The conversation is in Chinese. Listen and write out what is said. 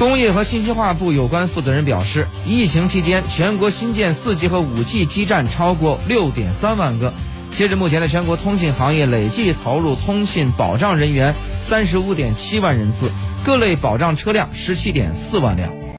工业和信息化部有关负责人表示，疫情期间全国新建 4G 和 5G 基站超过6.3万个。截至目前的全国通信行业累计投入通信保障人员35.7万人次，各类保障车辆17.4万辆。